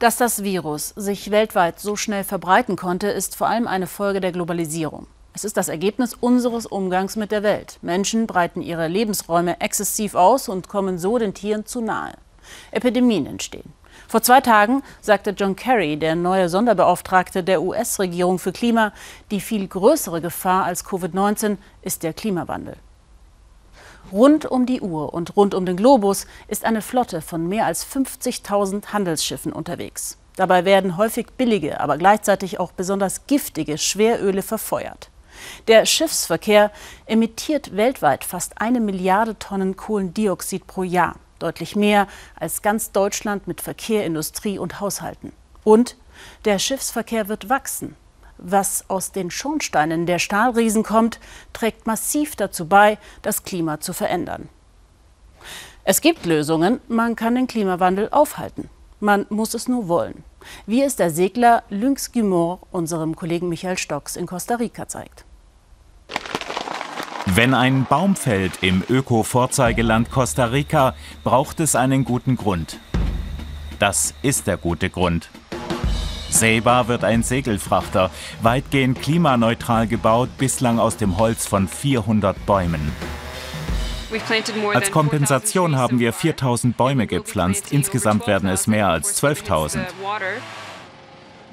Dass das Virus sich weltweit so schnell verbreiten konnte, ist vor allem eine Folge der Globalisierung. Es ist das Ergebnis unseres Umgangs mit der Welt. Menschen breiten ihre Lebensräume exzessiv aus und kommen so den Tieren zu nahe. Epidemien entstehen. Vor zwei Tagen sagte John Kerry, der neue Sonderbeauftragte der US-Regierung für Klima, die viel größere Gefahr als Covid-19 ist der Klimawandel. Rund um die Uhr und rund um den Globus ist eine Flotte von mehr als 50.000 Handelsschiffen unterwegs. Dabei werden häufig billige, aber gleichzeitig auch besonders giftige Schweröle verfeuert. Der Schiffsverkehr emittiert weltweit fast eine Milliarde Tonnen Kohlendioxid pro Jahr, deutlich mehr als ganz Deutschland mit Verkehr, Industrie und Haushalten. Und der Schiffsverkehr wird wachsen. Was aus den Schornsteinen der Stahlriesen kommt, trägt massiv dazu bei, das Klima zu verändern. Es gibt Lösungen, man kann den Klimawandel aufhalten. Man muss es nur wollen. Wie es der Segler Lynx Guimont unserem Kollegen Michael Stocks in Costa Rica zeigt. Wenn ein Baum fällt im Öko-Vorzeigeland Costa Rica, braucht es einen guten Grund. Das ist der gute Grund. Saber wird ein Segelfrachter, weitgehend klimaneutral gebaut, bislang aus dem Holz von 400 Bäumen. Als Kompensation haben wir 4000 Bäume gepflanzt, insgesamt werden es mehr als 12.000.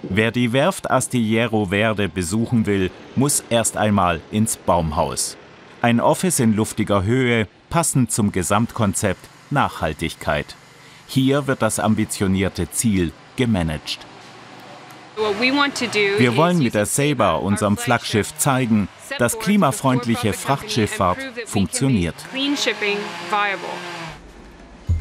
Wer die Werft Astillero Verde besuchen will, muss erst einmal ins Baumhaus. Ein Office in luftiger Höhe, passend zum Gesamtkonzept Nachhaltigkeit. Hier wird das ambitionierte Ziel gemanagt. Wir wollen mit der Saber, unserem Flaggschiff, zeigen, dass klimafreundliche Frachtschifffahrt funktioniert.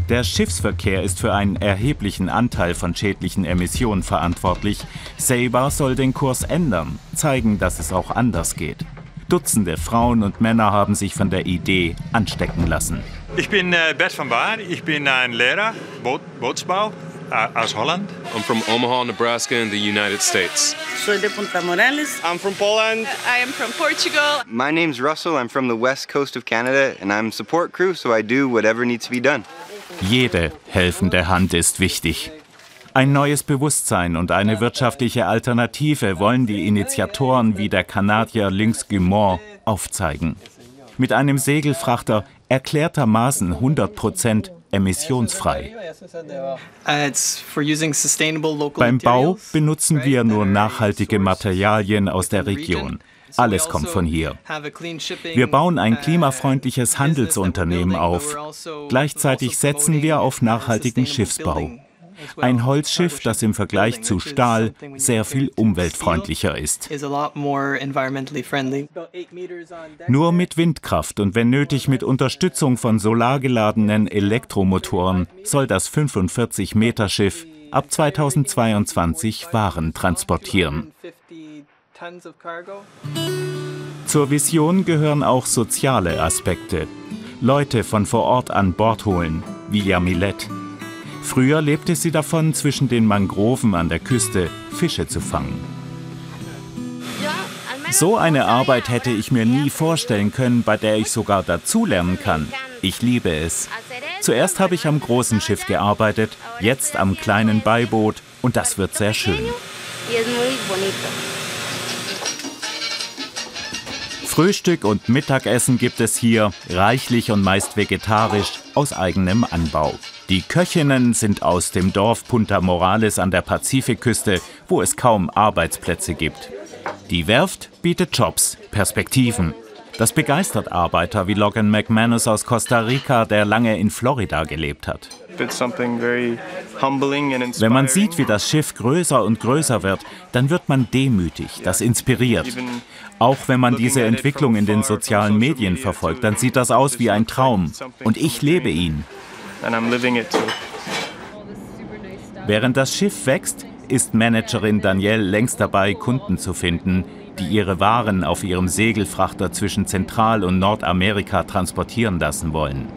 Der Schiffsverkehr ist für einen erheblichen Anteil von schädlichen Emissionen verantwortlich. Saber soll den Kurs ändern, zeigen, dass es auch anders geht. Dutzende Frauen und Männer haben sich von der Idee anstecken lassen. Ich bin äh, Bert van Baar, ich bin ein Lehrer, Boot, Bootsbau uh, aus Holland. I'm from Omaha, Nebraska in the United States. Soy de Punta Morelos. I'm from Poland. I am from Portugal. My name's Russell. I'm from the west coast of Canada and I'm support crew, so I do whatever needs to be done. Jede helfende Hand ist wichtig. Ein neues Bewusstsein und eine wirtschaftliche Alternative wollen die Initiatoren wie der Kanadier Lynx Guimont aufzeigen. Mit einem Segelfrachter erklärtermaßen 100 Prozent emissionsfrei. Beim Bau benutzen wir nur nachhaltige Materialien aus der Region. Alles kommt von hier. Wir bauen ein klimafreundliches Handelsunternehmen auf. Gleichzeitig setzen wir auf nachhaltigen Schiffsbau. Ein Holzschiff, das im Vergleich zu Stahl sehr viel umweltfreundlicher ist. Nur mit Windkraft und wenn nötig mit Unterstützung von solargeladenen Elektromotoren soll das 45-Meter-Schiff ab 2022 Waren transportieren. Zur Vision gehören auch soziale Aspekte. Leute von vor Ort an Bord holen, wie Jamilet. Früher lebte sie davon, zwischen den Mangroven an der Küste Fische zu fangen. So eine Arbeit hätte ich mir nie vorstellen können, bei der ich sogar dazulernen kann. Ich liebe es. Zuerst habe ich am großen Schiff gearbeitet, jetzt am kleinen Beiboot und das wird sehr schön. Frühstück und Mittagessen gibt es hier, reichlich und meist vegetarisch, aus eigenem Anbau. Die Köchinnen sind aus dem Dorf Punta Morales an der Pazifikküste, wo es kaum Arbeitsplätze gibt. Die Werft bietet Jobs, Perspektiven. Das begeistert Arbeiter wie Logan McManus aus Costa Rica, der lange in Florida gelebt hat. Wenn man sieht, wie das Schiff größer und größer wird, dann wird man demütig, das inspiriert. Auch wenn man diese Entwicklung in den sozialen Medien verfolgt, dann sieht das aus wie ein Traum. Und ich lebe ihn. Während das Schiff wächst, ist Managerin Danielle längst dabei, Kunden zu finden, die ihre Waren auf ihrem Segelfrachter zwischen Zentral- und Nordamerika transportieren lassen wollen.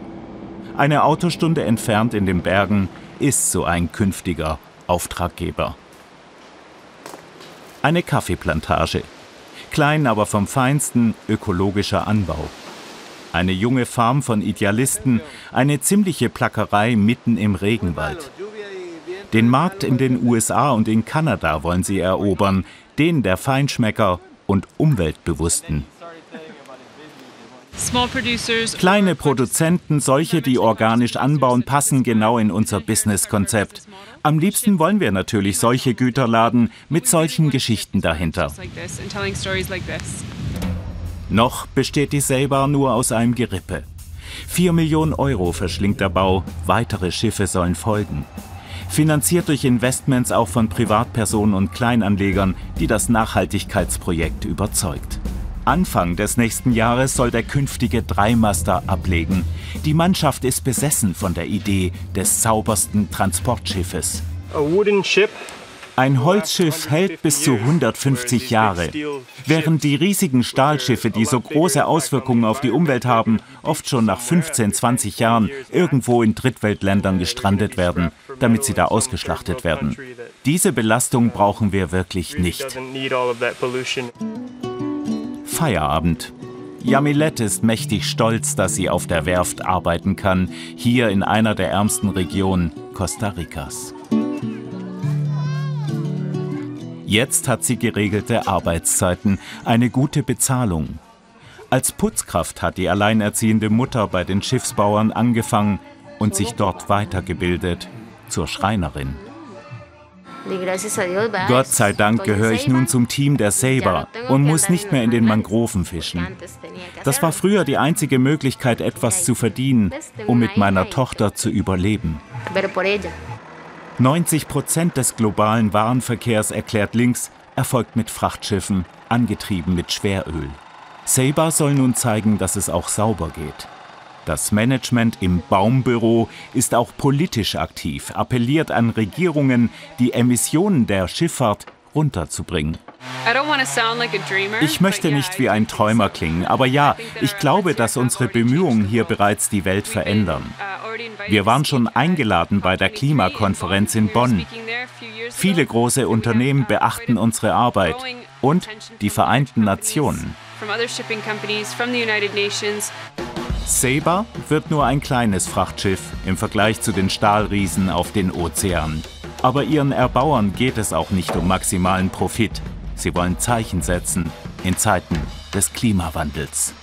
Eine Autostunde entfernt in den Bergen ist so ein künftiger Auftraggeber. Eine Kaffeeplantage. Klein, aber vom feinsten ökologischer Anbau. Eine junge Farm von Idealisten, eine ziemliche Plackerei mitten im Regenwald. Den Markt in den USA und in Kanada wollen sie erobern, den der Feinschmecker und Umweltbewussten. Kleine Produzenten, solche, die organisch anbauen, passen genau in unser Businesskonzept. Am liebsten wollen wir natürlich solche Güterladen mit solchen Geschichten dahinter. Noch besteht die Saber nur aus einem Gerippe. Vier Millionen Euro verschlingt der Bau, weitere Schiffe sollen folgen. Finanziert durch Investments auch von Privatpersonen und Kleinanlegern, die das Nachhaltigkeitsprojekt überzeugt. Anfang des nächsten Jahres soll der künftige Dreimaster ablegen. Die Mannschaft ist besessen von der Idee des saubersten Transportschiffes. Ein Holzschiff hält bis zu 150 Jahre, während die riesigen Stahlschiffe, die so große Auswirkungen auf die Umwelt haben, oft schon nach 15, 20 Jahren irgendwo in Drittweltländern gestrandet werden, damit sie da ausgeschlachtet werden. Diese Belastung brauchen wir wirklich nicht. Feierabend. Jamilette ist mächtig stolz, dass sie auf der Werft arbeiten kann, hier in einer der ärmsten Regionen Costa Ricas. Jetzt hat sie geregelte Arbeitszeiten, eine gute Bezahlung. Als Putzkraft hat die alleinerziehende Mutter bei den Schiffsbauern angefangen und sich dort weitergebildet zur Schreinerin. Gott sei Dank gehöre ich nun zum Team der Saber und muss nicht mehr in den Mangroven fischen. Das war früher die einzige Möglichkeit, etwas zu verdienen, um mit meiner Tochter zu überleben. 90 Prozent des globalen Warenverkehrs, erklärt Links, erfolgt mit Frachtschiffen, angetrieben mit Schweröl. Saber soll nun zeigen, dass es auch sauber geht. Das Management im Baumbüro ist auch politisch aktiv, appelliert an Regierungen, die Emissionen der Schifffahrt runterzubringen. Ich möchte nicht wie ein Träumer klingen, aber ja, ich glaube, dass unsere Bemühungen hier bereits die Welt verändern. Wir waren schon eingeladen bei der Klimakonferenz in Bonn. Viele große Unternehmen beachten unsere Arbeit und die Vereinten Nationen. Saber wird nur ein kleines Frachtschiff im Vergleich zu den Stahlriesen auf den Ozeanen. Aber ihren Erbauern geht es auch nicht um maximalen Profit. Sie wollen Zeichen setzen in Zeiten des Klimawandels.